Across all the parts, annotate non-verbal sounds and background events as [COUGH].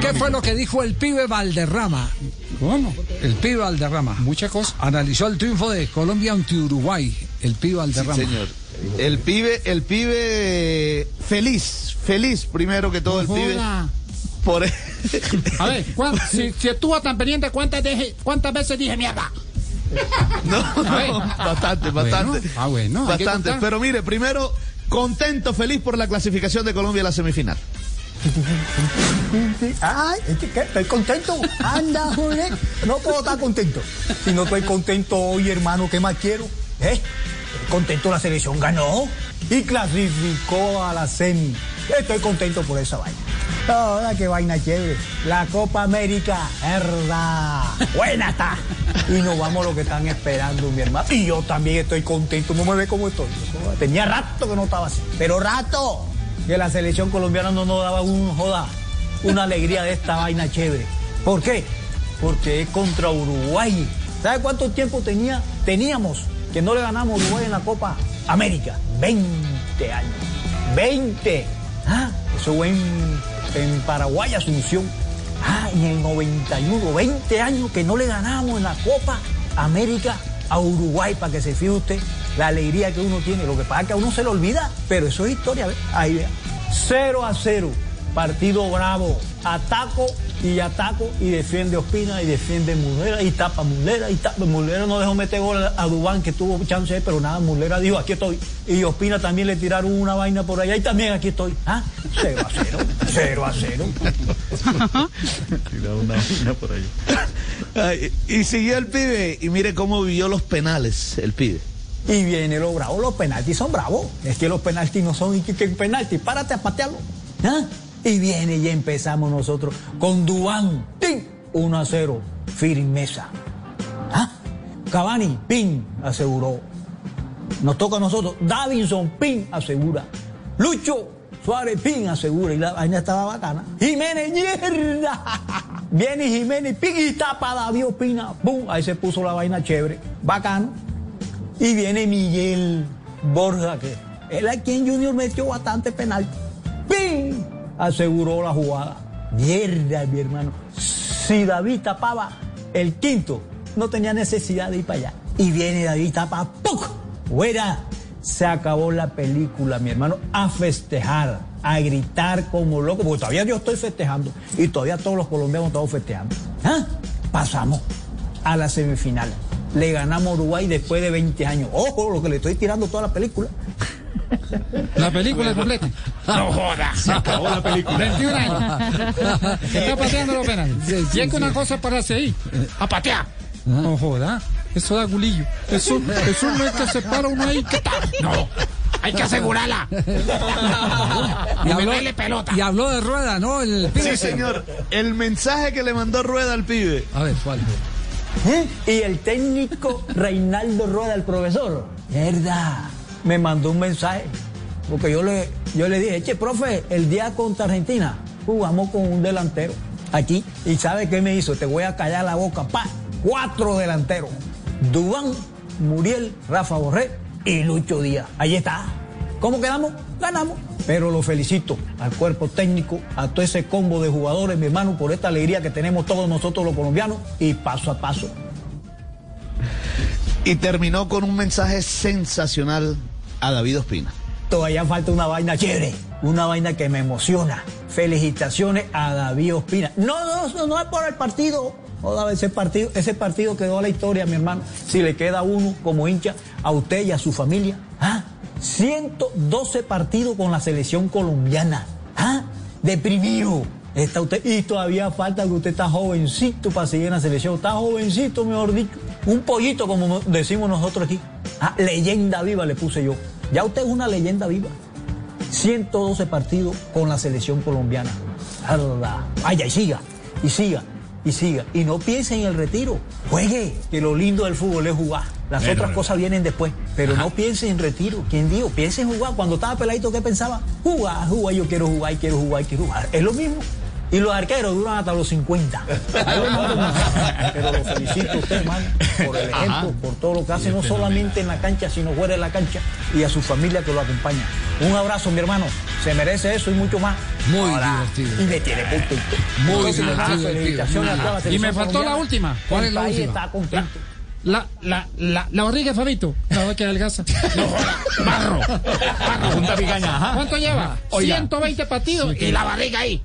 ¿Qué fue lo que dijo el pibe Valderrama? ¿Cómo? El pibe Valderrama. Muchas cosas. Analizó el triunfo de Colombia ante Uruguay. El pibe Valderrama. Sí, señor. El pibe, el pibe feliz, feliz primero que todo el pibe. Por [LAUGHS] A ver, ¿cuán- si, si estuvo tan pendiente, ¿cuántas, deje- ¿cuántas veces dije mierda? No, no, bastante, [LAUGHS] bastante. Bueno, ah, bueno, bastante. Pero mire, primero, contento, feliz por la clasificación de Colombia a la semifinal. Ay, estoy contento. Anda, joder. No puedo estar contento. Si no estoy contento hoy, hermano, ¿qué más quiero? ¿Eh? Estoy contento, la selección ganó y clasificó a la semi. Estoy contento por esa vaina. Ahora qué vaina chévere. La Copa América, verdad. Buena está. Y nos vamos a lo que están esperando, mi hermano. Y yo también estoy contento. No me ve cómo estoy. Tenía rato que no estaba así. Pero rato que la selección colombiana no nos daba un joda, una alegría de esta vaina chévere. ¿Por qué? Porque es contra Uruguay. ¿Sabe cuánto tiempo tenía, teníamos que no le ganamos a Uruguay en la Copa América? 20 años. 20. Ah, eso fue en, Paraguay, Asunción. Ah, en el 91, 20 años que no le ganamos en la Copa América a Uruguay, para que se fije usted la alegría que uno tiene. Lo que pasa es que a uno se le olvida, pero eso es historia. ¿ve? Ahí vea. 0 a 0. Partido bravo. Ataco y ataco y defiende Ospina y defiende Mulera y tapa Mulera y tapa. Mulera no dejó meter gol a Dubán que tuvo chance, pero nada, Mulera dijo aquí estoy. Y Ospina también le tiraron una vaina por allá y también aquí estoy. ¿Ah? 0 a 0. 0 a 0. [LAUGHS] Ay, y siguió el pibe y mire cómo vivió los penales el pibe. Y viene lo bravo, los penaltis son bravos. Es que los penaltis no son y que, que penalti, párate a patearlo. ¿Ah? Y viene y empezamos nosotros con Dubán, ¡tin! 1 a 0, firmeza. ¿Ah? Cavani, pin, aseguró. Nos toca a nosotros, Davinson, pin, asegura. Lucho Suárez, pin, asegura. Y la vaina estaba bacana. Jiménez, mierda. [LAUGHS] Viene Jiménez, pin, y tapa David Opina. ¡Pum! Ahí se puso la vaina chévere. Bacano. Y viene Miguel Borja, que él aquí en Junior metió bastante penal. ¡Pim! Aseguró la jugada. Mierda, mi hermano. Si David tapaba el quinto, no tenía necesidad de ir para allá. Y viene David tapa, ¡pum! Fuera. Se acabó la película, mi hermano. A festejar, a gritar como loco, porque todavía yo estoy festejando. Y todavía todos los colombianos estamos festejando. ¿Ah? Pasamos a la semifinal. Le ganamos a Uruguay después de 20 años. Ojo, lo que le estoy tirando toda la película. La película completa. No jodas. Se acabó la película. 21 años. Se está pateando los penales. y es que una cosa para ahí. A patear. No jodas. Eso da gulillo. Eso, eso no es que se para uno ahí. ¿Qué tal? No. Hay que asegurarla. Y Y habló, pelota. y habló de rueda, ¿no? El pibe. Sí, señor. El mensaje que le mandó Rueda al pibe. A ver, ¿cuál? ¿Eh? Y el técnico Reinaldo Rueda, el profesor, verdad, me mandó un mensaje. Porque yo le, yo le dije, che, profe, el día contra Argentina jugamos con un delantero aquí. ¿Y sabe qué me hizo? Te voy a callar la boca, pa. Cuatro delanteros. Dubán, Muriel, Rafa Borré y Lucho Díaz. Ahí está. ¿Cómo quedamos? Ganamos. Pero lo felicito al cuerpo técnico, a todo ese combo de jugadores, mi hermano, por esta alegría que tenemos todos nosotros los colombianos y paso a paso. Y terminó con un mensaje sensacional a David Ospina. Todavía falta una vaina chévere, una vaina que me emociona. Felicitaciones a David Ospina. No, no, no, no es por el partido. Joda, ese partido, ese partido quedó a la historia, mi hermano. Si le queda uno como hincha a usted y a su familia. ¿Ah? 112 partidos con la selección colombiana. ¿Ah? Deprimido. Está usted, y todavía falta que usted está jovencito para seguir en la selección. Está jovencito, mejor dicho. Un pollito, como decimos nosotros aquí. Ah, leyenda viva le puse yo. Ya usted es una leyenda viva. 112 partidos con la selección colombiana. Vaya, y siga, y siga, y siga. Y no piense en el retiro. Juegue, que lo lindo del fútbol es jugar. Las Bueno, otras bueno. cosas vienen después. Pero no piense en retiro. ¿Quién dijo? Piense en jugar. Cuando estaba peladito, ¿qué pensaba? Jugar, jugar, yo quiero jugar, quiero jugar, quiero jugar. Es lo mismo. Y los arqueros duran hasta los 50. Ahí le mando un mensaje. Pero lo felicito a usted, hermano, por el ejemplo, Ajá. por todo lo que hace, no solamente en la cancha, sino fuera de la cancha, y a su familia que lo acompaña. Un abrazo, mi hermano. Se merece eso y mucho más. Muy Hola. divertido. Y me tiene contento. Muy Entonces, divertido, hermano, divertido. felicitaciones a toda la Y me faltó la última. ¿Cuál El es la país última? está contento. La, la, la, la barriga de Fabito. La va que adelgaza. [LAUGHS] No joda. Barro. Barro. Punta picaña, ajá. ¿Cuánto lleva? Oiga. 120 partidos y la barriga ahí.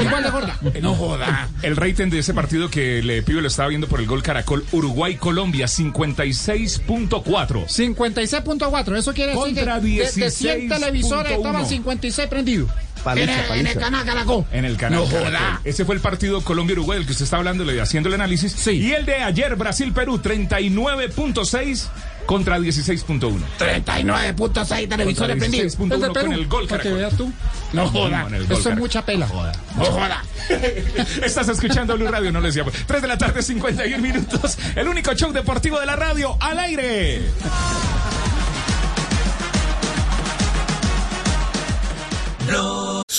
Igual de gorda. No joda. El rating de ese partido que le pido lo estaba viendo por el gol Caracol Uruguay-Colombia, 56.4. 56.4. Eso quiere decir Contra que de, de 100 televisores 16.1. estaban 56 prendidos. Paliza, en, el, en el paliza. canal Caracol. En el canal No Caracol. joda. Ese fue el partido Colombia-Uruguay del que usted está hablando, le- haciendo el análisis. Sí. Y el de ayer, Brasil-Perú, 39.6 contra 16.1. 39.6 televisores prendidos. 16.1 El de con el gol Para que Caracol. veas tú. No joda. Eso es mucha pela. No joda. [LAUGHS] Estás escuchando Blue Radio, no les decíamos. 3 de la tarde, 51 minutos. El único show deportivo de la radio al aire.